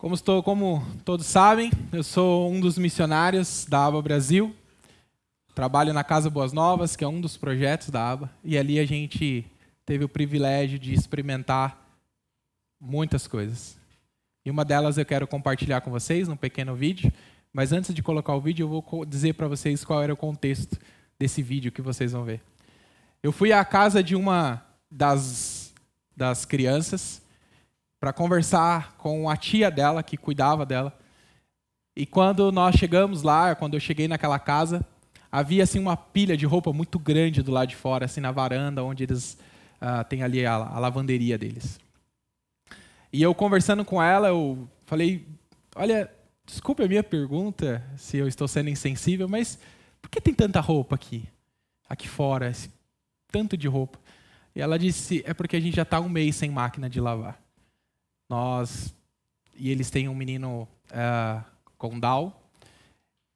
Como, estou, como todos sabem, eu sou um dos missionários da ABA Brasil. Trabalho na Casa Boas Novas, que é um dos projetos da ABA, e ali a gente teve o privilégio de experimentar muitas coisas. E uma delas eu quero compartilhar com vocês num pequeno vídeo, mas antes de colocar o vídeo, eu vou dizer para vocês qual era o contexto desse vídeo que vocês vão ver. Eu fui à casa de uma das, das crianças para conversar com a tia dela, que cuidava dela. E quando nós chegamos lá, quando eu cheguei naquela casa, havia assim uma pilha de roupa muito grande do lado de fora, assim na varanda, onde eles uh, têm ali a, a lavanderia deles. E eu conversando com ela, eu falei: Olha, desculpe a minha pergunta, se eu estou sendo insensível, mas por que tem tanta roupa aqui? Aqui fora, esse tanto de roupa. E ela disse: É porque a gente já está um mês sem máquina de lavar. Nós e eles têm um menino uh, com Down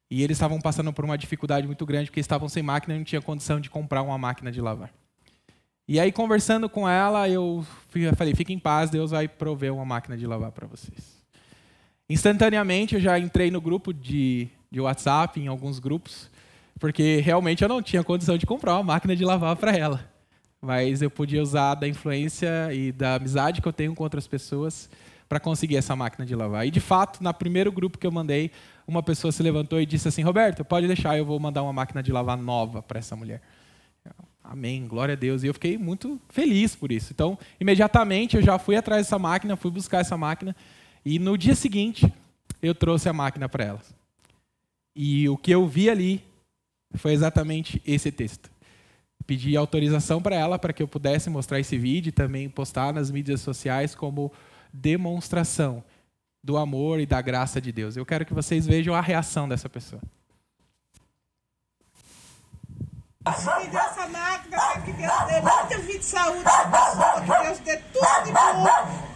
e eles estavam passando por uma dificuldade muito grande porque estavam sem máquina e não tinha condição de comprar uma máquina de lavar. E aí conversando com ela, eu falei: "Fique em paz, Deus vai prover uma máquina de lavar para vocês". Instantaneamente eu já entrei no grupo de, de WhatsApp, em alguns grupos, porque realmente eu não tinha condição de comprar uma máquina de lavar para ela mas eu podia usar da influência e da amizade que eu tenho com outras pessoas para conseguir essa máquina de lavar. E de fato, no primeiro grupo que eu mandei, uma pessoa se levantou e disse assim: Roberto, pode deixar, eu vou mandar uma máquina de lavar nova para essa mulher. Amém, glória a Deus. E eu fiquei muito feliz por isso. Então, imediatamente eu já fui atrás dessa máquina, fui buscar essa máquina e no dia seguinte eu trouxe a máquina para elas. E o que eu vi ali foi exatamente esse texto pedi autorização para ela para que eu pudesse mostrar esse vídeo e também postar nas mídias sociais como demonstração do amor e da graça de Deus. Eu quero que vocês vejam a reação dessa pessoa. Me deu essa máquina, que Deus dê muita vida de saúde essa pessoa, que Deus dê tudo de bom,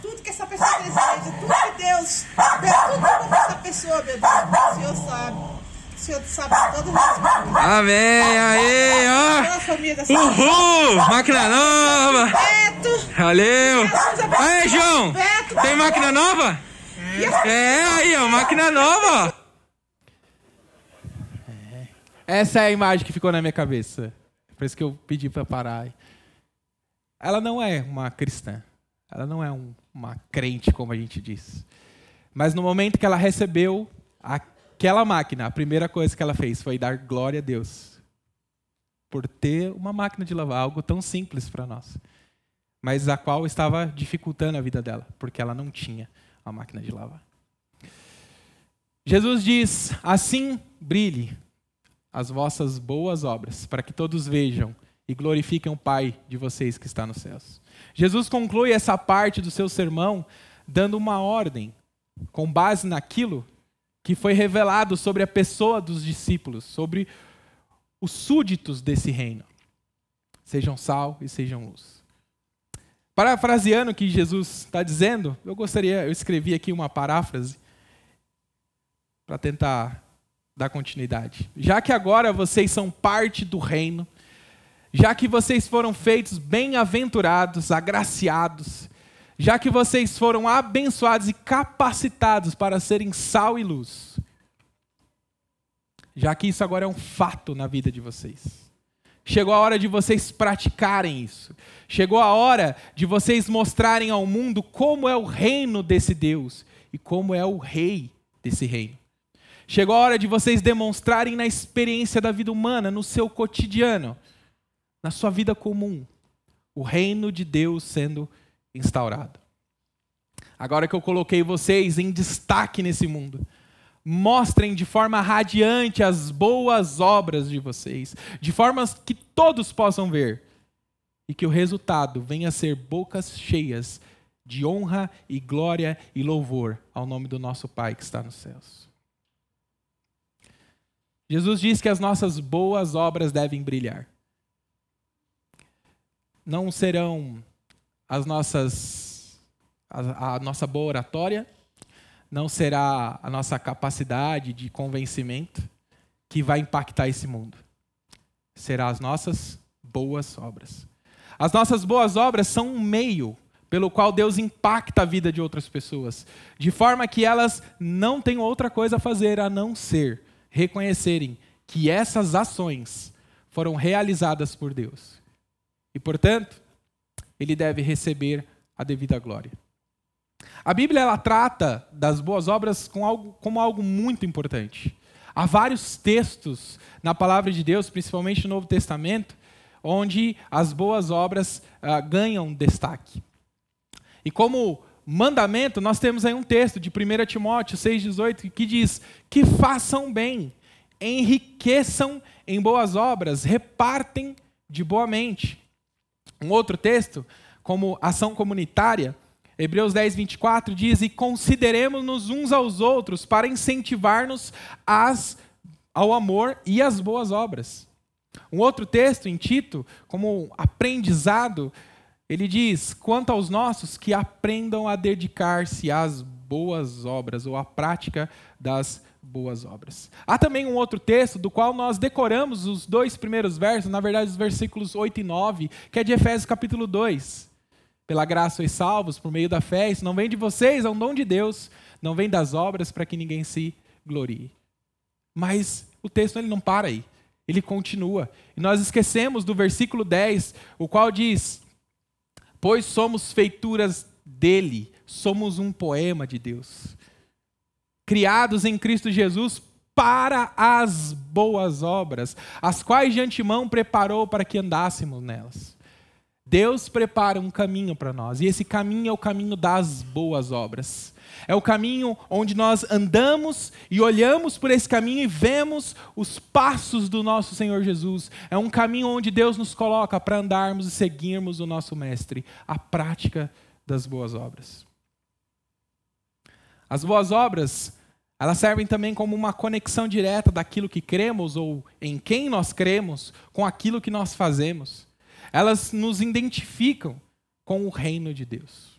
tudo que essa pessoa deseja, tudo que Deus dê tudo de bom para essa pessoa, meu Deus. O Senhor sabe. Senhor sabe todas as coisas. Amém, aí, ó. Uhul, máquina nova. Beto. Valeu. Aí, João, Beto, tem máquina nova? É, aí, ó, máquina nova. É. Essa é a imagem que ficou na minha cabeça. Por isso que eu pedi para parar. Ela não é uma cristã. Ela não é um, uma crente, como a gente diz. Mas no momento que ela recebeu a aquela máquina, a primeira coisa que ela fez foi dar glória a Deus por ter uma máquina de lavar, algo tão simples para nós, mas a qual estava dificultando a vida dela, porque ela não tinha a máquina de lavar. Jesus diz: Assim brilhe as vossas boas obras, para que todos vejam e glorifiquem o Pai de vocês que está nos céus. Jesus conclui essa parte do seu sermão dando uma ordem, com base naquilo que foi revelado sobre a pessoa dos discípulos, sobre os súditos desse reino. Sejam sal e sejam luz. Parafraseando o que Jesus está dizendo, eu gostaria, eu escrevi aqui uma paráfrase para tentar dar continuidade. Já que agora vocês são parte do reino, já que vocês foram feitos bem-aventurados, agraciados, já que vocês foram abençoados e capacitados para serem sal e luz, já que isso agora é um fato na vida de vocês. Chegou a hora de vocês praticarem isso. Chegou a hora de vocês mostrarem ao mundo como é o reino desse Deus e como é o rei desse reino. Chegou a hora de vocês demonstrarem na experiência da vida humana, no seu cotidiano, na sua vida comum, o reino de Deus sendo instaurado. Agora que eu coloquei vocês em destaque nesse mundo, mostrem de forma radiante as boas obras de vocês, de forma que todos possam ver, e que o resultado venha a ser bocas cheias de honra e glória e louvor ao nome do nosso Pai que está nos céus. Jesus diz que as nossas boas obras devem brilhar. Não serão as nossas a, a nossa boa oratória, não será a nossa capacidade de convencimento que vai impactar esse mundo. Será as nossas boas obras. As nossas boas obras são um meio pelo qual Deus impacta a vida de outras pessoas, de forma que elas não têm outra coisa a fazer a não ser reconhecerem que essas ações foram realizadas por Deus. E, portanto, ele deve receber a devida glória. A Bíblia ela trata das boas obras com algo, como algo muito importante. Há vários textos na palavra de Deus, principalmente no Novo Testamento, onde as boas obras ah, ganham destaque. E como mandamento, nós temos aí um texto de 1 Timóteo 6,18 que diz: que façam bem, enriqueçam em boas obras, repartem de boa mente. Um outro texto, como ação comunitária, Hebreus 10, 24 diz: E consideremos-nos uns aos outros para incentivar-nos ao amor e às boas obras. Um outro texto em Tito, como aprendizado, ele diz: quanto aos nossos, que aprendam a dedicar-se às boas obras, ou à prática das boas obras. Há também um outro texto do qual nós decoramos os dois primeiros versos, na verdade, os versículos 8 e 9, que é de Efésios capítulo 2. Pela graça sois salvos por meio da fé, isso não vem de vocês, é um dom de Deus, não vem das obras para que ninguém se glorie. Mas o texto ele não para aí, ele continua. E nós esquecemos do versículo 10, o qual diz: pois somos feituras dele, somos um poema de Deus. Criados em Cristo Jesus para as boas obras, as quais de antemão preparou para que andássemos nelas. Deus prepara um caminho para nós, e esse caminho é o caminho das boas obras. É o caminho onde nós andamos e olhamos por esse caminho e vemos os passos do nosso Senhor Jesus. É um caminho onde Deus nos coloca para andarmos e seguirmos o nosso Mestre, a prática das boas obras. As boas obras, elas servem também como uma conexão direta daquilo que cremos ou em quem nós cremos com aquilo que nós fazemos. Elas nos identificam com o reino de Deus.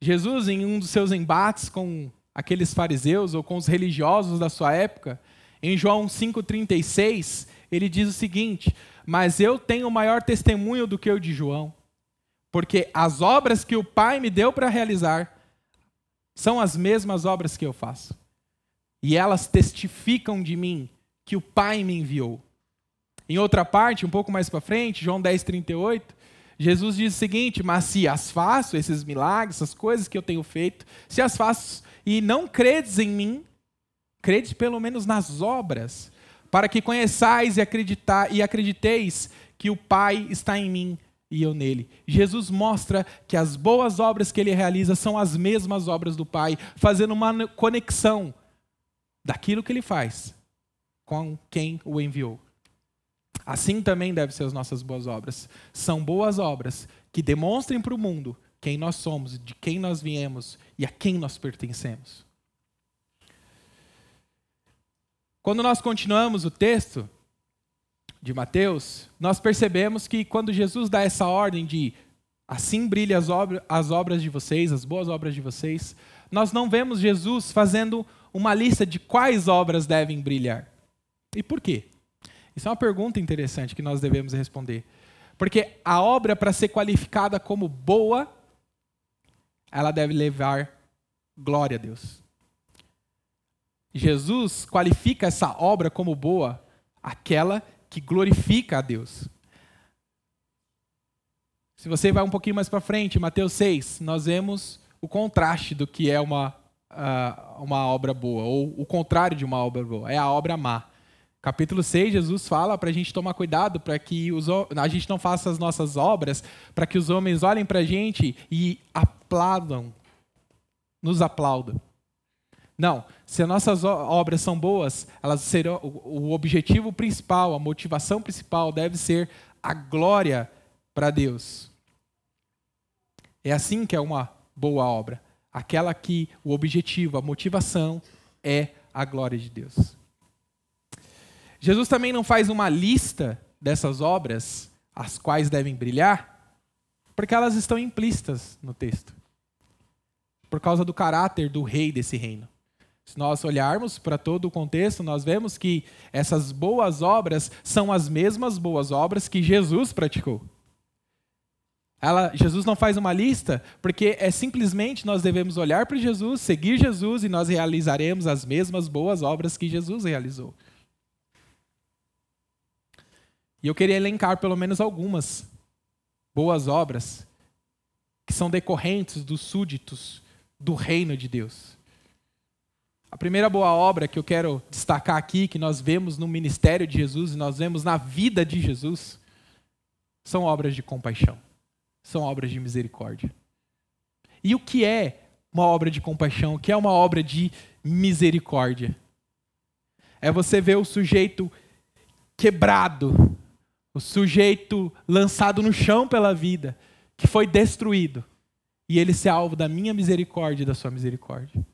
Jesus, em um dos seus embates com aqueles fariseus ou com os religiosos da sua época, em João 5,36, ele diz o seguinte: Mas eu tenho maior testemunho do que o de João, porque as obras que o Pai me deu para realizar são as mesmas obras que eu faço. E elas testificam de mim que o Pai me enviou. Em outra parte, um pouco mais para frente, João 10, 38, Jesus diz o seguinte: Mas se as faço, esses milagres, essas coisas que eu tenho feito, se as faço e não credes em mim, credes pelo menos nas obras, para que conheçais e, acreditar, e acrediteis que o Pai está em mim e eu nele. Jesus mostra que as boas obras que ele realiza são as mesmas obras do Pai, fazendo uma conexão daquilo que ele faz com quem o enviou. Assim também devem ser as nossas boas obras. São boas obras que demonstrem para o mundo quem nós somos, de quem nós viemos e a quem nós pertencemos. Quando nós continuamos o texto de Mateus, nós percebemos que quando Jesus dá essa ordem de assim brilhem as, obra, as obras de vocês, as boas obras de vocês, nós não vemos Jesus fazendo uma lista de quais obras devem brilhar. E por quê? Isso é uma pergunta interessante que nós devemos responder. Porque a obra, para ser qualificada como boa, ela deve levar glória a Deus. Jesus qualifica essa obra como boa, aquela que glorifica a Deus. Se você vai um pouquinho mais para frente, Mateus 6, nós vemos o contraste do que é uma, uma obra boa, ou o contrário de uma obra boa, é a obra má. Capítulo 6, Jesus fala para a gente tomar cuidado para que os, a gente não faça as nossas obras, para que os homens olhem para a gente e aplaudam, nos aplaudam. Não, se as nossas obras são boas, elas serão o objetivo principal, a motivação principal deve ser a glória para Deus. É assim que é uma boa obra. Aquela que o objetivo, a motivação é a glória de Deus. Jesus também não faz uma lista dessas obras, as quais devem brilhar, porque elas estão implícitas no texto. Por causa do caráter do rei desse reino. Se nós olharmos para todo o contexto, nós vemos que essas boas obras são as mesmas boas obras que Jesus praticou. Ela, Jesus não faz uma lista, porque é simplesmente nós devemos olhar para Jesus, seguir Jesus e nós realizaremos as mesmas boas obras que Jesus realizou. E eu queria elencar pelo menos algumas boas obras que são decorrentes dos súditos do reino de Deus. A primeira boa obra que eu quero destacar aqui, que nós vemos no ministério de Jesus e nós vemos na vida de Jesus, são obras de compaixão, são obras de misericórdia. E o que é uma obra de compaixão? O que é uma obra de misericórdia? É você ver o sujeito quebrado, o sujeito lançado no chão pela vida, que foi destruído, e ele ser alvo da minha misericórdia e da sua misericórdia.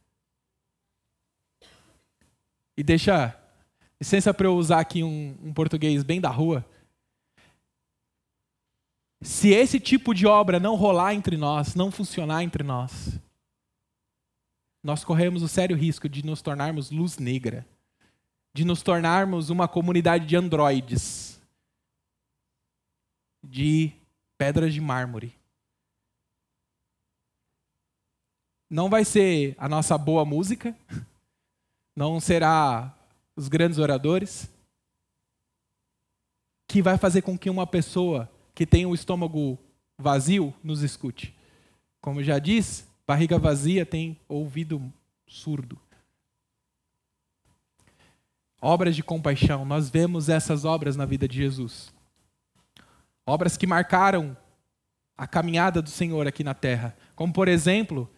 E deixa, licença para eu usar aqui um, um português bem da rua. Se esse tipo de obra não rolar entre nós, não funcionar entre nós, nós corremos o sério risco de nos tornarmos luz negra, de nos tornarmos uma comunidade de androides, de pedras de mármore. Não vai ser a nossa boa música, não será os grandes oradores, que vai fazer com que uma pessoa que tem o estômago vazio nos escute. Como já diz, barriga vazia tem ouvido surdo. Obras de compaixão, nós vemos essas obras na vida de Jesus. Obras que marcaram a caminhada do Senhor aqui na terra. Como, por exemplo,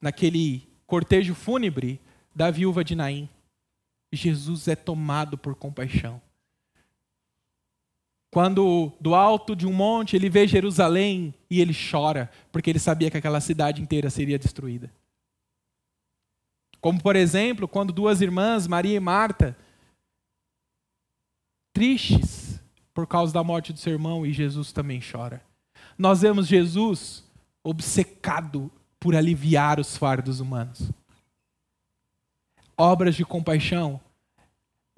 naquele cortejo fúnebre da viúva de Naim. Jesus é tomado por compaixão. Quando do alto de um monte ele vê Jerusalém e ele chora, porque ele sabia que aquela cidade inteira seria destruída. Como, por exemplo, quando duas irmãs, Maria e Marta, tristes por causa da morte do seu irmão, e Jesus também chora. Nós vemos Jesus obcecado por aliviar os fardos humanos obras de compaixão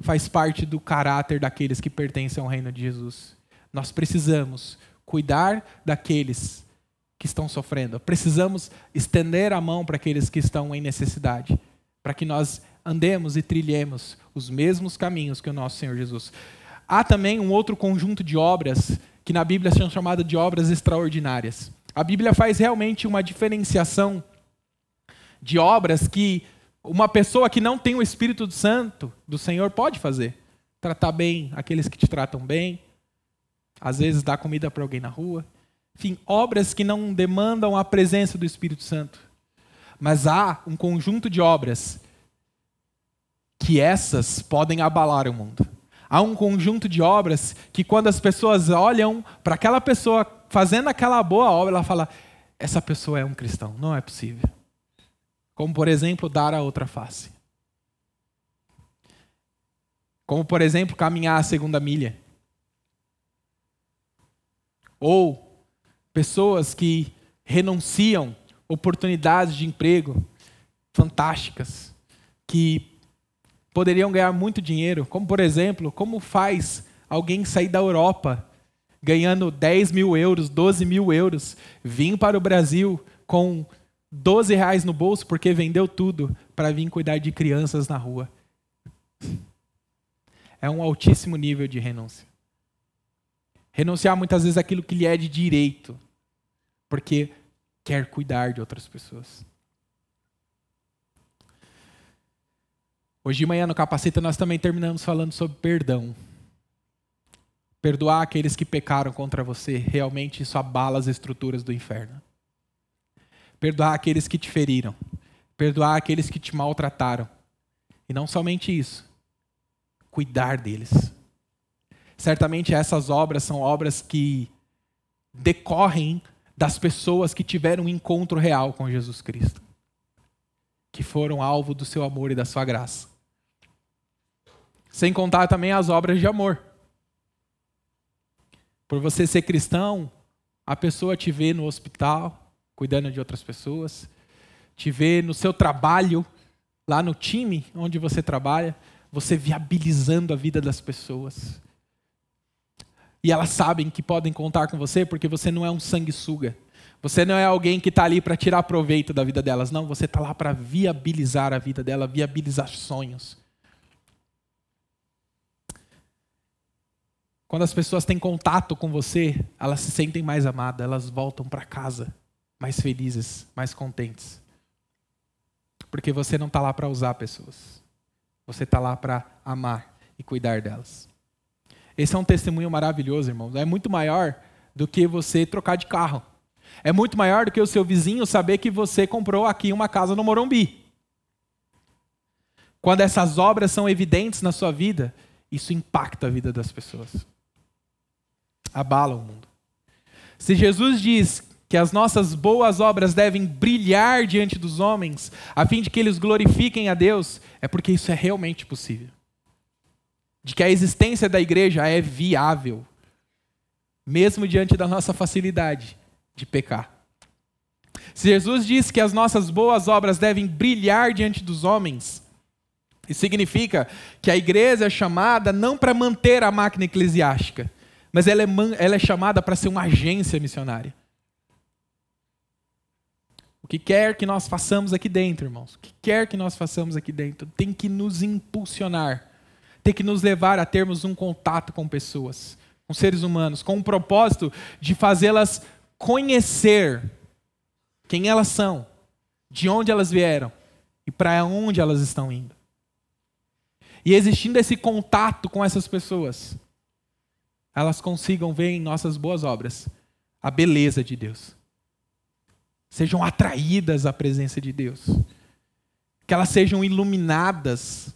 faz parte do caráter daqueles que pertencem ao reino de Jesus. Nós precisamos cuidar daqueles que estão sofrendo. Precisamos estender a mão para aqueles que estão em necessidade, para que nós andemos e trilhemos os mesmos caminhos que o nosso Senhor Jesus. Há também um outro conjunto de obras que na Bíblia são chamadas de obras extraordinárias. A Bíblia faz realmente uma diferenciação de obras que uma pessoa que não tem o Espírito Santo do Senhor pode fazer. Tratar bem aqueles que te tratam bem, às vezes dar comida para alguém na rua. Enfim, obras que não demandam a presença do Espírito Santo. Mas há um conjunto de obras que essas podem abalar o mundo. Há um conjunto de obras que quando as pessoas olham para aquela pessoa fazendo aquela boa obra, ela fala: essa pessoa é um cristão, não é possível. Como, por exemplo, dar a outra face. Como, por exemplo, caminhar a segunda milha. Ou pessoas que renunciam oportunidades de emprego fantásticas, que poderiam ganhar muito dinheiro. Como, por exemplo, como faz alguém sair da Europa ganhando 10 mil euros, 12 mil euros, vir para o Brasil com 12 reais no bolso porque vendeu tudo para vir cuidar de crianças na rua. É um altíssimo nível de renúncia. Renunciar muitas vezes aquilo que lhe é de direito, porque quer cuidar de outras pessoas. Hoje de manhã no Capacita nós também terminamos falando sobre perdão. Perdoar aqueles que pecaram contra você, realmente isso abala as estruturas do inferno. Perdoar aqueles que te feriram. Perdoar aqueles que te maltrataram. E não somente isso, cuidar deles. Certamente essas obras são obras que decorrem das pessoas que tiveram um encontro real com Jesus Cristo, que foram alvo do seu amor e da sua graça. Sem contar também as obras de amor. Por você ser cristão, a pessoa te vê no hospital, cuidando de outras pessoas, te vê no seu trabalho, lá no time onde você trabalha, você viabilizando a vida das pessoas. E elas sabem que podem contar com você porque você não é um sanguessuga. Você não é alguém que está ali para tirar proveito da vida delas. Não, você está lá para viabilizar a vida dela, viabilizar sonhos. Quando as pessoas têm contato com você, elas se sentem mais amadas, elas voltam para casa mais felizes, mais contentes. Porque você não está lá para usar pessoas. Você está lá para amar e cuidar delas. Esse é um testemunho maravilhoso, irmãos. É muito maior do que você trocar de carro. É muito maior do que o seu vizinho saber que você comprou aqui uma casa no Morumbi. Quando essas obras são evidentes na sua vida, isso impacta a vida das pessoas. Abala o mundo. Se Jesus diz que as nossas boas obras devem brilhar diante dos homens, a fim de que eles glorifiquem a Deus, é porque isso é realmente possível. De que a existência da igreja é viável, mesmo diante da nossa facilidade de pecar. Se Jesus diz que as nossas boas obras devem brilhar diante dos homens, isso significa que a igreja é chamada não para manter a máquina eclesiástica, mas ela é, ela é chamada para ser uma agência missionária. O que quer que nós façamos aqui dentro, irmãos, o que quer que nós façamos aqui dentro, tem que nos impulsionar, tem que nos levar a termos um contato com pessoas, com seres humanos, com o propósito de fazê-las conhecer quem elas são, de onde elas vieram e para onde elas estão indo. E existindo esse contato com essas pessoas, elas consigam ver em nossas boas obras a beleza de Deus sejam atraídas à presença de Deus, que elas sejam iluminadas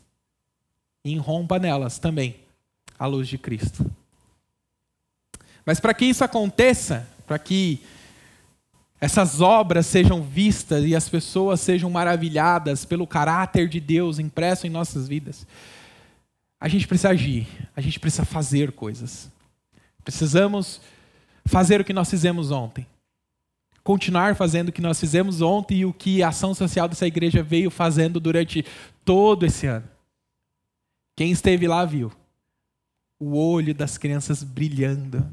e irrompa nelas também a luz de Cristo. Mas para que isso aconteça, para que essas obras sejam vistas e as pessoas sejam maravilhadas pelo caráter de Deus impresso em nossas vidas, a gente precisa agir, a gente precisa fazer coisas. Precisamos fazer o que nós fizemos ontem continuar fazendo o que nós fizemos ontem e o que a ação social dessa igreja veio fazendo durante todo esse ano. Quem esteve lá viu o olho das crianças brilhando.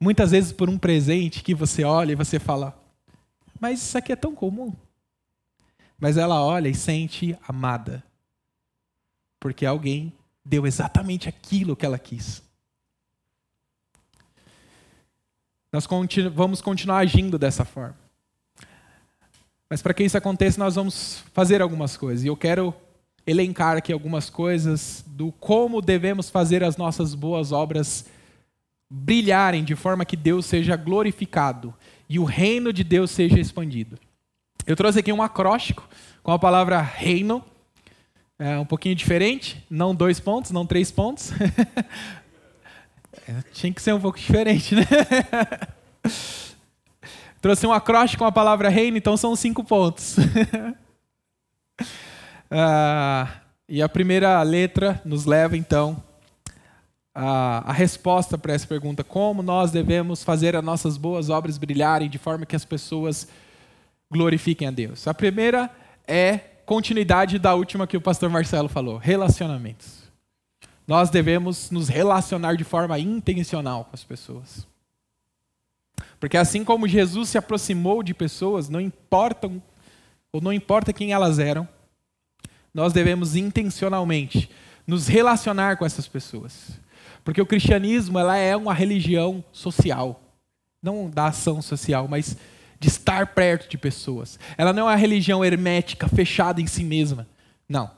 Muitas vezes por um presente que você olha e você fala: Mas isso aqui é tão comum. Mas ela olha e sente amada. Porque alguém deu exatamente aquilo que ela quis. Nós continu vamos continuar agindo dessa forma. Mas para que isso aconteça, nós vamos fazer algumas coisas. E eu quero elencar aqui algumas coisas do como devemos fazer as nossas boas obras brilharem de forma que Deus seja glorificado e o reino de Deus seja expandido. Eu trouxe aqui um acróstico com a palavra reino, é um pouquinho diferente, não dois pontos, não três pontos, tinha que ser um pouco diferente, né? Trouxe um acróstico com a palavra reino, então são cinco pontos. ah, e a primeira letra nos leva, então, a, a resposta para essa pergunta: como nós devemos fazer as nossas boas obras brilharem de forma que as pessoas glorifiquem a Deus? A primeira é continuidade da última que o pastor Marcelo falou: relacionamentos. Nós devemos nos relacionar de forma intencional com as pessoas. Porque assim como Jesus se aproximou de pessoas, não importam ou não importa quem elas eram, nós devemos intencionalmente nos relacionar com essas pessoas. Porque o cristianismo ela é uma religião social, não da ação social, mas de estar perto de pessoas. Ela não é uma religião hermética, fechada em si mesma. Não.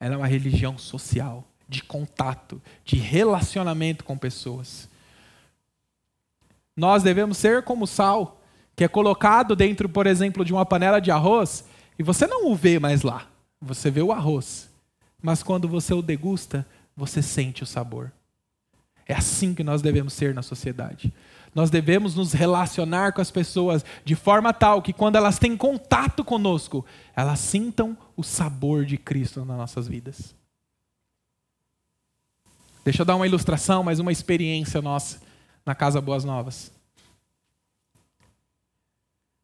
Ela é uma religião social de contato, de relacionamento com pessoas. Nós devemos ser como sal, que é colocado dentro, por exemplo, de uma panela de arroz, e você não o vê mais lá. Você vê o arroz. Mas quando você o degusta, você sente o sabor. É assim que nós devemos ser na sociedade. Nós devemos nos relacionar com as pessoas de forma tal que, quando elas têm contato conosco, elas sintam o sabor de Cristo nas nossas vidas. Deixa eu dar uma ilustração, mas uma experiência nossa na Casa Boas Novas.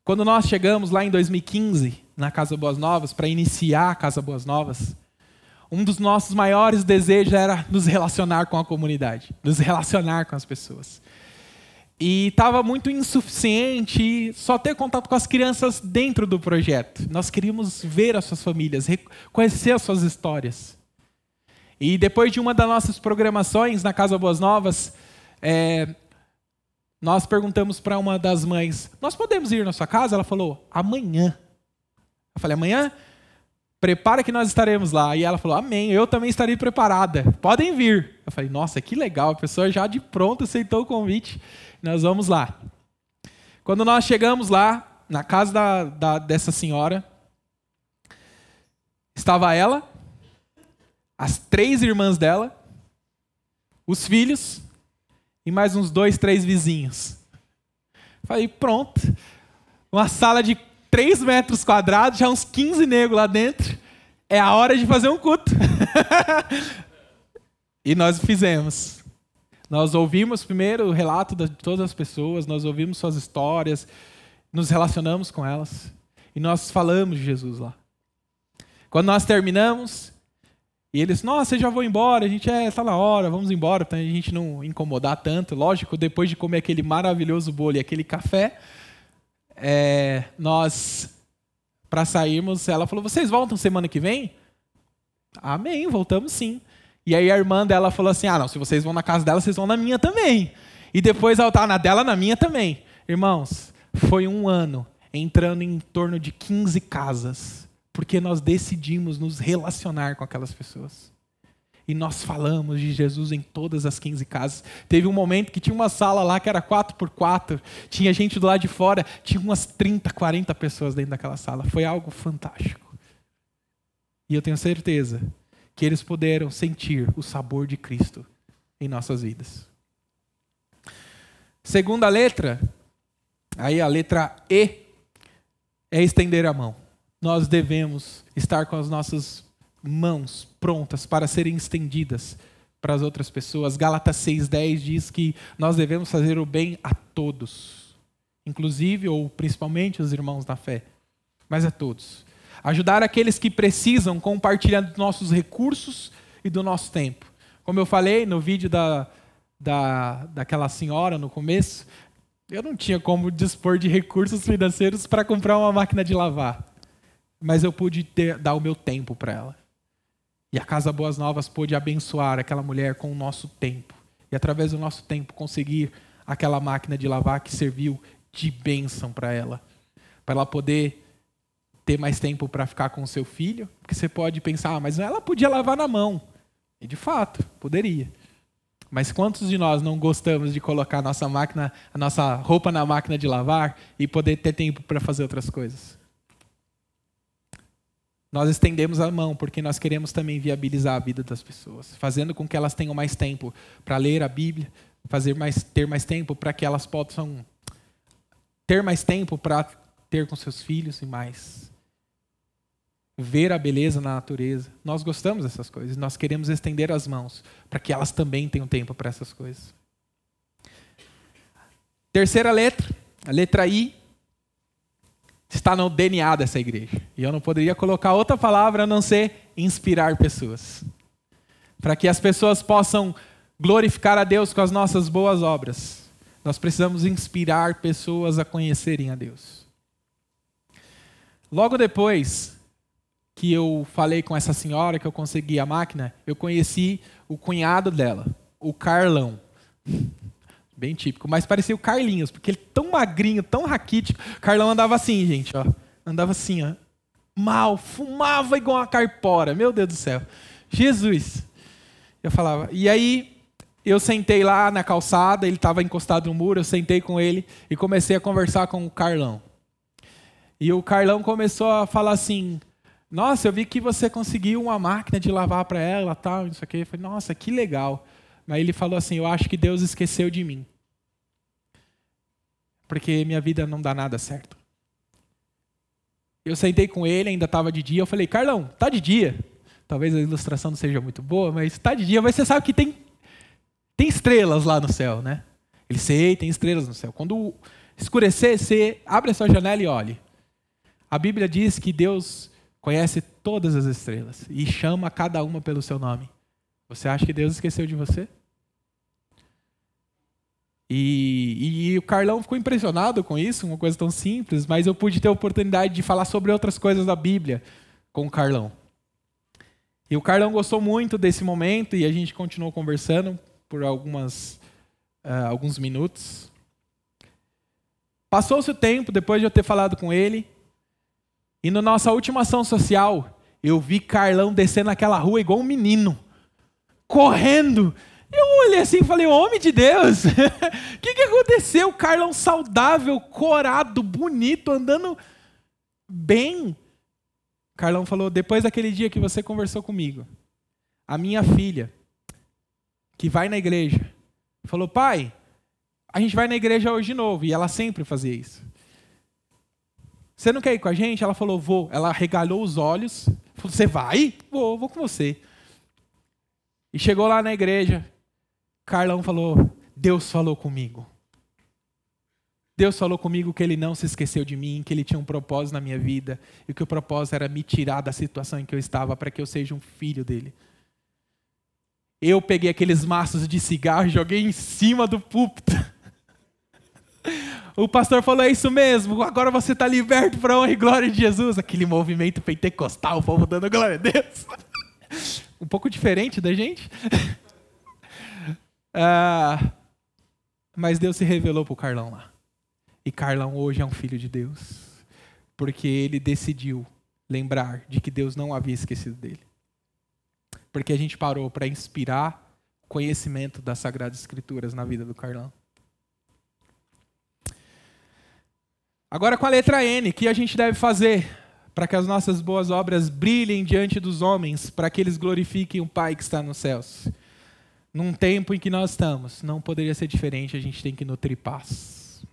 Quando nós chegamos lá em 2015 na Casa Boas Novas para iniciar a Casa Boas Novas, um dos nossos maiores desejos era nos relacionar com a comunidade, nos relacionar com as pessoas. E estava muito insuficiente só ter contato com as crianças dentro do projeto. Nós queríamos ver as suas famílias, conhecer as suas histórias. E depois de uma das nossas programações na Casa Boas Novas, é, nós perguntamos para uma das mães: Nós podemos ir na sua casa? Ela falou: Amanhã. Eu falei: Amanhã? prepara que nós estaremos lá. E ela falou, amém, eu também estarei preparada, podem vir. Eu falei, nossa, que legal, a pessoa já de pronto aceitou o convite, nós vamos lá. Quando nós chegamos lá, na casa da, da, dessa senhora, estava ela, as três irmãs dela, os filhos e mais uns dois, três vizinhos. Falei, pronto. Uma sala de 3 metros quadrados, já uns 15 negros lá dentro. É a hora de fazer um culto. e nós fizemos. Nós ouvimos primeiro o relato de todas as pessoas, nós ouvimos suas histórias, nos relacionamos com elas e nós falamos de Jesus lá. Quando nós terminamos, e eles, nossa, já vou embora, a gente é, está na hora, vamos embora, para a gente não incomodar tanto. Lógico, depois de comer aquele maravilhoso bolo e aquele café, é, nós, para sairmos, ela falou: vocês voltam semana que vem? Amém, voltamos sim. E aí a irmã dela falou assim: ah, não, se vocês vão na casa dela, vocês vão na minha também. E depois ela tá na dela, na minha também. Irmãos, foi um ano entrando em torno de 15 casas, porque nós decidimos nos relacionar com aquelas pessoas e nós falamos de Jesus em todas as 15 casas. Teve um momento que tinha uma sala lá que era 4 por 4 tinha gente do lado de fora, tinha umas 30, 40 pessoas dentro daquela sala. Foi algo fantástico. E eu tenho certeza que eles puderam sentir o sabor de Cristo em nossas vidas. Segunda letra, aí a letra E, é estender a mão. Nós devemos estar com as nossas mãos prontas para serem estendidas para as outras pessoas. Gálatas 6:10 diz que nós devemos fazer o bem a todos, inclusive ou principalmente os irmãos da fé, mas a todos. Ajudar aqueles que precisam, compartilhando nossos recursos e do nosso tempo. Como eu falei no vídeo da, da, daquela senhora no começo, eu não tinha como dispor de recursos financeiros para comprar uma máquina de lavar, mas eu pude ter, dar o meu tempo para ela. E a Casa Boas Novas pôde abençoar aquela mulher com o nosso tempo. E através do nosso tempo conseguir aquela máquina de lavar que serviu de bênção para ela. Para ela poder ter mais tempo para ficar com o seu filho. Porque você pode pensar, ah, mas ela podia lavar na mão. E de fato, poderia. Mas quantos de nós não gostamos de colocar a nossa máquina, a nossa roupa na máquina de lavar e poder ter tempo para fazer outras coisas? Nós estendemos a mão porque nós queremos também viabilizar a vida das pessoas, fazendo com que elas tenham mais tempo para ler a Bíblia, fazer mais, ter mais tempo para que elas possam ter mais tempo para ter com seus filhos e mais ver a beleza na natureza. Nós gostamos dessas coisas, nós queremos estender as mãos para que elas também tenham tempo para essas coisas. Terceira letra, a letra I, está no DNA dessa igreja. E eu não poderia colocar outra palavra a não ser inspirar pessoas. Para que as pessoas possam glorificar a Deus com as nossas boas obras. Nós precisamos inspirar pessoas a conhecerem a Deus. Logo depois que eu falei com essa senhora que eu consegui a máquina, eu conheci o cunhado dela, o Carlão. Bem típico. Mas parecia o Carlinhos, porque ele tão magrinho, tão raquítico. Carlão andava assim, gente, ó. Andava assim, ó. Mal, fumava igual uma carpora. Meu Deus do céu. Jesus. Eu falava. E aí, eu sentei lá na calçada, ele estava encostado no muro, eu sentei com ele e comecei a conversar com o Carlão. E o Carlão começou a falar assim: Nossa, eu vi que você conseguiu uma máquina de lavar para ela, tal, isso aqui. Eu falei: Nossa, que legal. Mas ele falou assim: Eu acho que Deus esqueceu de mim. Porque minha vida não dá nada certo. Eu sentei com ele, ainda estava de dia. Eu falei: Carlão, tá de dia. Talvez a ilustração não seja muito boa, mas está de dia. Mas você sabe que tem, tem estrelas lá no céu, né? Ele sei, tem estrelas no céu. Quando escurecer, você abre a sua janela e olhe. A Bíblia diz que Deus conhece todas as estrelas e chama cada uma pelo seu nome. Você acha que Deus esqueceu de você? E, e, o Carlão ficou impressionado com isso, uma coisa tão simples, mas eu pude ter a oportunidade de falar sobre outras coisas da Bíblia com o Carlão. E o Carlão gostou muito desse momento e a gente continuou conversando por algumas, uh, alguns minutos. Passou-se o tempo, depois de eu ter falado com ele, e na nossa última ação social, eu vi Carlão descendo aquela rua igual um menino, correndo. Eu olhei assim e falei, homem de Deus, o que, que aconteceu? Carlão saudável, corado, bonito, andando bem. Carlão falou, depois daquele dia que você conversou comigo, a minha filha, que vai na igreja, falou, pai, a gente vai na igreja hoje de novo. E ela sempre fazia isso. Você não quer ir com a gente? Ela falou, vou. Ela regalou os olhos. Falou, você vai? Vou, vou com você. E chegou lá na igreja. Carlão falou, Deus falou comigo. Deus falou comigo que ele não se esqueceu de mim, que ele tinha um propósito na minha vida e que o propósito era me tirar da situação em que eu estava para que eu seja um filho dele. Eu peguei aqueles maços de cigarro e joguei em cima do púlpito. O pastor falou: É isso mesmo, agora você está liberto para a honra e glória de Jesus. Aquele movimento pentecostal, o povo dando glória a Deus. Um pouco diferente da gente. Ah, mas Deus se revelou para o Carlão lá. E Carlão hoje é um filho de Deus. Porque ele decidiu lembrar de que Deus não havia esquecido dele. Porque a gente parou para inspirar conhecimento das Sagradas Escrituras na vida do Carlão. Agora com a letra N, o que a gente deve fazer para que as nossas boas obras brilhem diante dos homens, para que eles glorifiquem o Pai que está nos céus? Num tempo em que nós estamos, não poderia ser diferente, a gente tem que nutrir paz.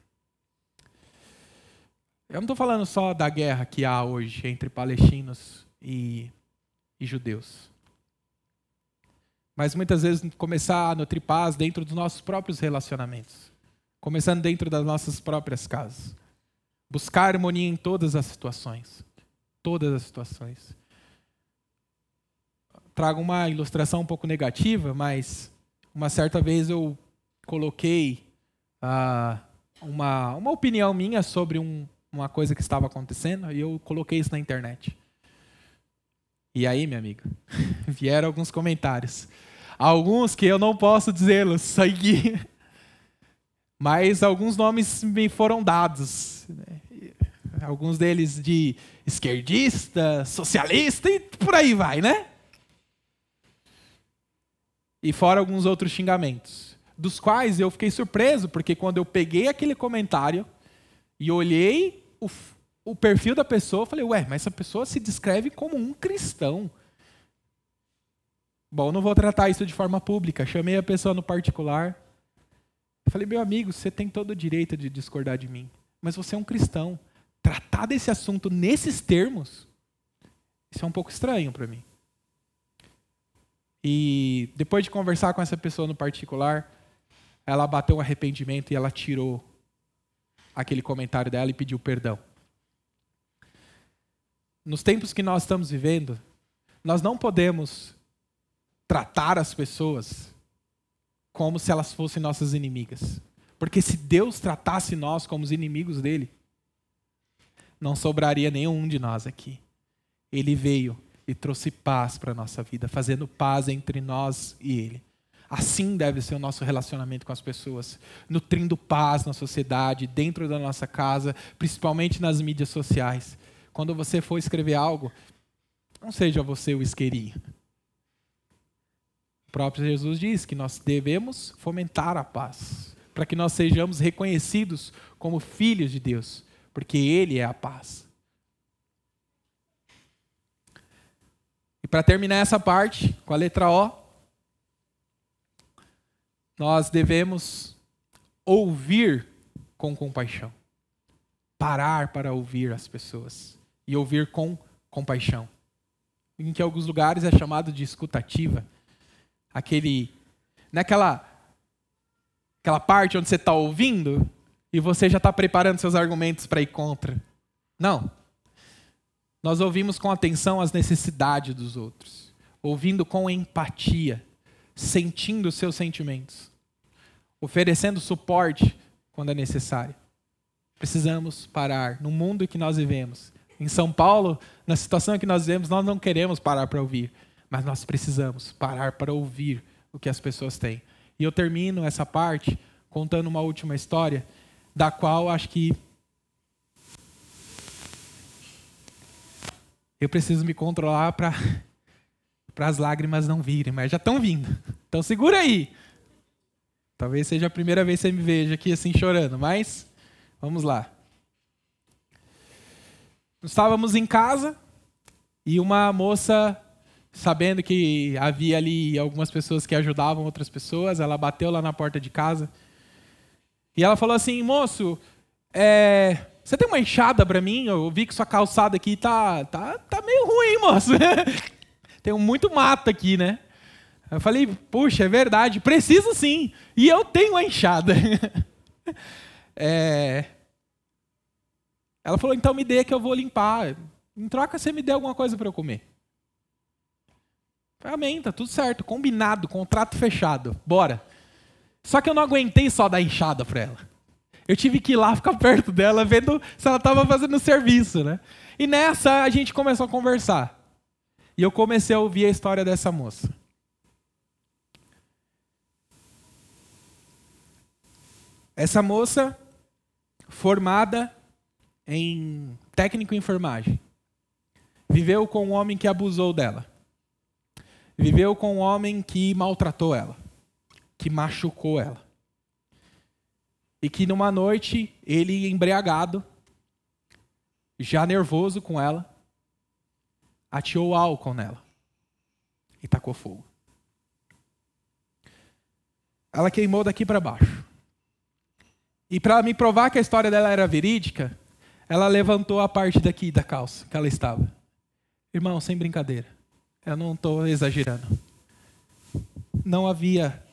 Eu não estou falando só da guerra que há hoje entre palestinos e, e judeus. Mas muitas vezes começar a nutrir paz dentro dos nossos próprios relacionamentos. Começando dentro das nossas próprias casas. Buscar harmonia em todas as situações. Todas as situações. Trago uma ilustração um pouco negativa, mas uma certa vez eu coloquei uh, uma, uma opinião minha sobre um, uma coisa que estava acontecendo e eu coloquei isso na internet. E aí, minha amiga, vieram alguns comentários. Alguns que eu não posso dizê-los. Mas alguns nomes me foram dados. Né? Alguns deles de esquerdista, socialista e por aí vai, né? E fora alguns outros xingamentos. Dos quais eu fiquei surpreso, porque quando eu peguei aquele comentário e olhei o, o perfil da pessoa, eu falei, ué, mas essa pessoa se descreve como um cristão. Bom, não vou tratar isso de forma pública. Chamei a pessoa no particular eu falei, meu amigo, você tem todo o direito de discordar de mim, mas você é um cristão. Tratar desse assunto nesses termos, isso é um pouco estranho para mim. E depois de conversar com essa pessoa no particular, ela bateu um arrependimento e ela tirou aquele comentário dela e pediu perdão. Nos tempos que nós estamos vivendo, nós não podemos tratar as pessoas como se elas fossem nossas inimigas. Porque se Deus tratasse nós como os inimigos dele, não sobraria nenhum de nós aqui. Ele veio e trouxe paz para a nossa vida, fazendo paz entre nós e ele. Assim deve ser o nosso relacionamento com as pessoas, nutrindo paz na sociedade, dentro da nossa casa, principalmente nas mídias sociais. Quando você for escrever algo, não seja você o isqueirinho, o próprio Jesus diz que nós devemos fomentar a paz, para que nós sejamos reconhecidos como filhos de Deus, porque Ele é a paz. E para terminar essa parte, com a letra O, nós devemos ouvir com compaixão. Parar para ouvir as pessoas e ouvir com compaixão. Em que alguns lugares é chamado de escutativa. Aquele naquela aquela parte onde você está ouvindo e você já está preparando seus argumentos para ir contra. Não. Nós ouvimos com atenção as necessidades dos outros, ouvindo com empatia, sentindo seus sentimentos, oferecendo suporte quando é necessário. Precisamos parar no mundo que nós vivemos. Em São Paulo, na situação que nós vivemos, nós não queremos parar para ouvir, mas nós precisamos parar para ouvir o que as pessoas têm. E eu termino essa parte contando uma última história, da qual acho que eu preciso me controlar para para as lágrimas não virem, mas já estão vindo. Então segura aí. Talvez seja a primeira vez que você me veja aqui assim chorando, mas vamos lá. Estávamos em casa e uma moça, sabendo que havia ali algumas pessoas que ajudavam outras pessoas, ela bateu lá na porta de casa e ela falou assim: moço, é, você tem uma enxada para mim? Eu vi que sua calçada aqui tá, tá, tá meio ruim, moço. tem muito mato aqui, né? Eu falei, puxa, é verdade, preciso sim. E eu tenho a enxada. é... Ela falou, então me dê que eu vou limpar. Em troca, você me dê alguma coisa para eu comer. Falei, amém, tá tudo certo, combinado, contrato fechado, bora. Só que eu não aguentei só dar enxada para ela. Eu tive que ir lá ficar perto dela, vendo se ela estava fazendo serviço, né? E nessa a gente começou a conversar. E eu comecei a ouvir a história dessa moça. Essa moça, formada em técnico em enfermagem, viveu com um homem que abusou dela. Viveu com um homem que maltratou ela, que machucou ela. E que numa noite, ele embriagado, já nervoso com ela, ateou álcool nela e tacou fogo. Ela queimou daqui para baixo. E para me provar que a história dela era verídica, ela levantou a parte daqui da calça que ela estava. Irmão, sem brincadeira. Eu não estou exagerando. Não havia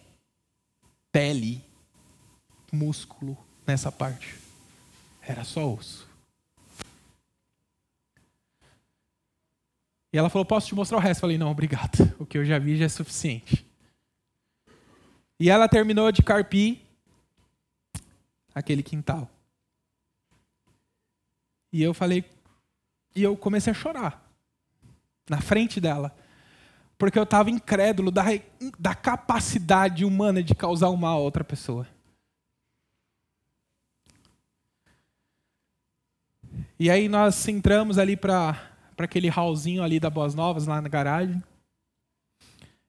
pele, músculo nessa parte. Era só osso. E ela falou: Posso te mostrar o resto? Eu falei: Não, obrigado. O que eu já vi já é suficiente. E ela terminou de carpir aquele quintal. E eu falei, e eu comecei a chorar na frente dela, porque eu estava incrédulo da, da capacidade humana de causar um mal a outra pessoa. E aí nós entramos ali para aquele hallzinho ali da Boas Novas, lá na garagem.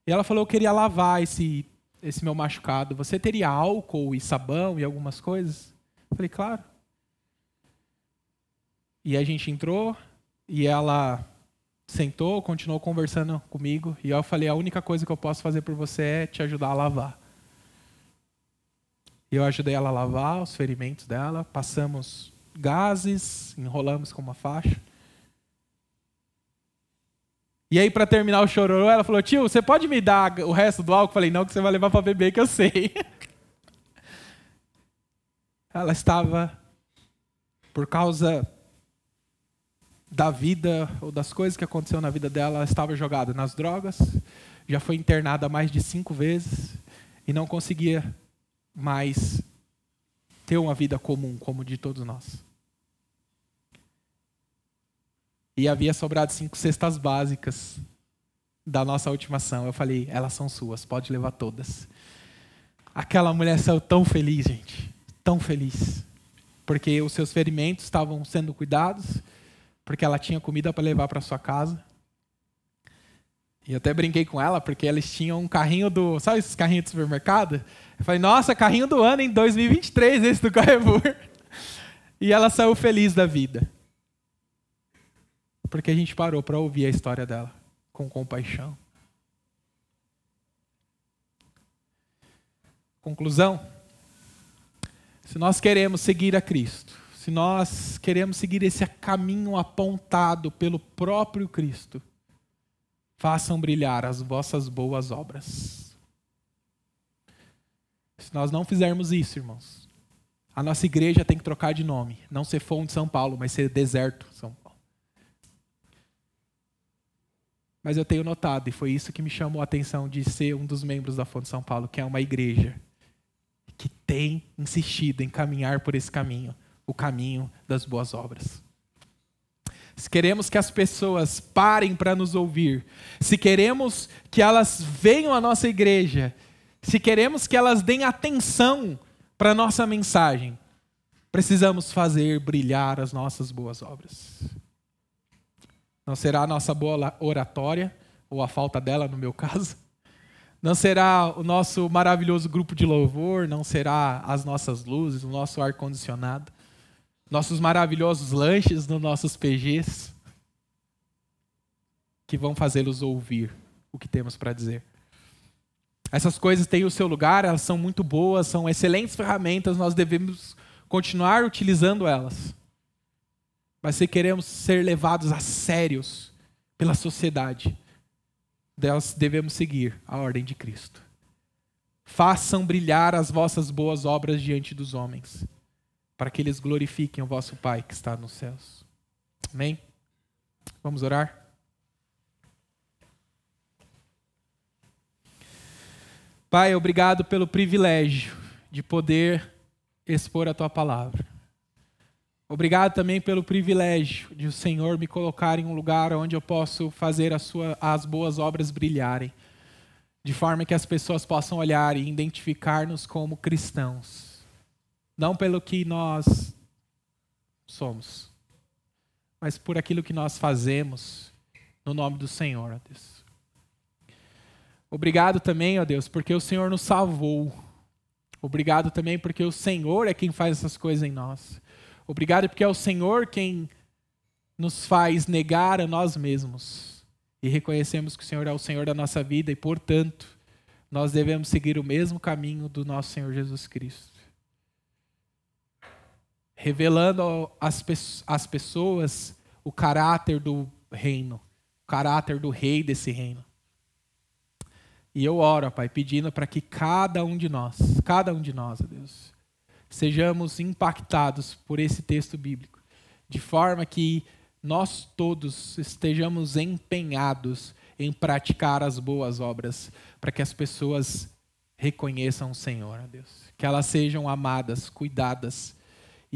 E ela falou: Eu queria lavar esse esse meu machucado, você teria álcool e sabão e algumas coisas? Eu falei, claro. E a gente entrou e ela sentou, continuou conversando comigo e eu falei, a única coisa que eu posso fazer por você é te ajudar a lavar. Eu ajudei ela a lavar os ferimentos dela, passamos gases, enrolamos com uma faixa. E aí, para terminar o chororô, ela falou: Tio, você pode me dar o resto do álcool? Eu falei: Não, que você vai levar para beber, que eu sei. ela estava, por causa da vida ou das coisas que aconteceu na vida dela, ela estava jogada nas drogas, já foi internada mais de cinco vezes e não conseguia mais ter uma vida comum como de todos nós. E havia sobrado cinco cestas básicas da nossa última ação. Eu falei, elas são suas, pode levar todas. Aquela mulher saiu tão feliz, gente. Tão feliz. Porque os seus ferimentos estavam sendo cuidados, porque ela tinha comida para levar para sua casa. E até brinquei com ela, porque eles tinham um carrinho do. Sabe esses carrinhos de supermercado? Eu falei, nossa, carrinho do ano em 2023, esse do Carrefour. E ela saiu feliz da vida. Porque a gente parou para ouvir a história dela com compaixão. Conclusão: se nós queremos seguir a Cristo, se nós queremos seguir esse caminho apontado pelo próprio Cristo, façam brilhar as vossas boas obras. Se nós não fizermos isso, irmãos, a nossa igreja tem que trocar de nome, não ser Fonte São Paulo, mas ser Deserto São Paulo. Mas eu tenho notado, e foi isso que me chamou a atenção de ser um dos membros da Fonte São Paulo, que é uma igreja que tem insistido em caminhar por esse caminho o caminho das boas obras. Se queremos que as pessoas parem para nos ouvir, se queremos que elas venham à nossa igreja, se queremos que elas deem atenção para a nossa mensagem, precisamos fazer brilhar as nossas boas obras. Não será a nossa boa oratória, ou a falta dela, no meu caso. Não será o nosso maravilhoso grupo de louvor, não será as nossas luzes, o nosso ar-condicionado nossos maravilhosos lanches nos nossos PGs, que vão fazê-los ouvir o que temos para dizer. Essas coisas têm o seu lugar, elas são muito boas, são excelentes ferramentas, nós devemos continuar utilizando elas. Mas se queremos ser levados a sérios pela sociedade, nós devemos seguir a ordem de Cristo. Façam brilhar as vossas boas obras diante dos homens para que eles glorifiquem o vosso Pai que está nos céus. Amém? Vamos orar? Pai, obrigado pelo privilégio de poder expor a tua palavra. Obrigado também pelo privilégio de o Senhor me colocar em um lugar onde eu posso fazer sua, as boas obras brilharem, de forma que as pessoas possam olhar e identificar-nos como cristãos não pelo que nós somos, mas por aquilo que nós fazemos no nome do Senhor, ó Deus. Obrigado também, ó Deus, porque o Senhor nos salvou. Obrigado também porque o Senhor é quem faz essas coisas em nós. Obrigado porque é o Senhor quem nos faz negar a nós mesmos e reconhecemos que o Senhor é o Senhor da nossa vida e, portanto, nós devemos seguir o mesmo caminho do nosso Senhor Jesus Cristo revelando às, pessoas o caráter do reino, o caráter do rei desse reino. E eu oro, Pai, pedindo para que cada um de nós, cada um de nós, Deus, sejamos impactados por esse texto bíblico, de forma que nós todos estejamos empenhados em praticar as boas obras, para que as pessoas reconheçam o Senhor, Deus, que elas sejam amadas, cuidadas,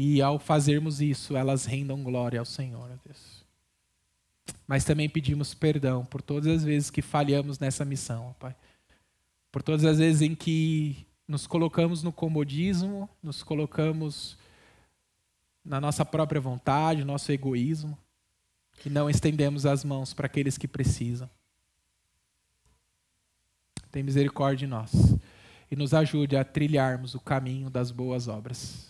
e ao fazermos isso, elas rendam glória ao Senhor, Deus. Mas também pedimos perdão por todas as vezes que falhamos nessa missão, Pai. Por todas as vezes em que nos colocamos no comodismo, nos colocamos na nossa própria vontade, nosso egoísmo, e não estendemos as mãos para aqueles que precisam. Tem misericórdia de nós e nos ajude a trilharmos o caminho das boas obras.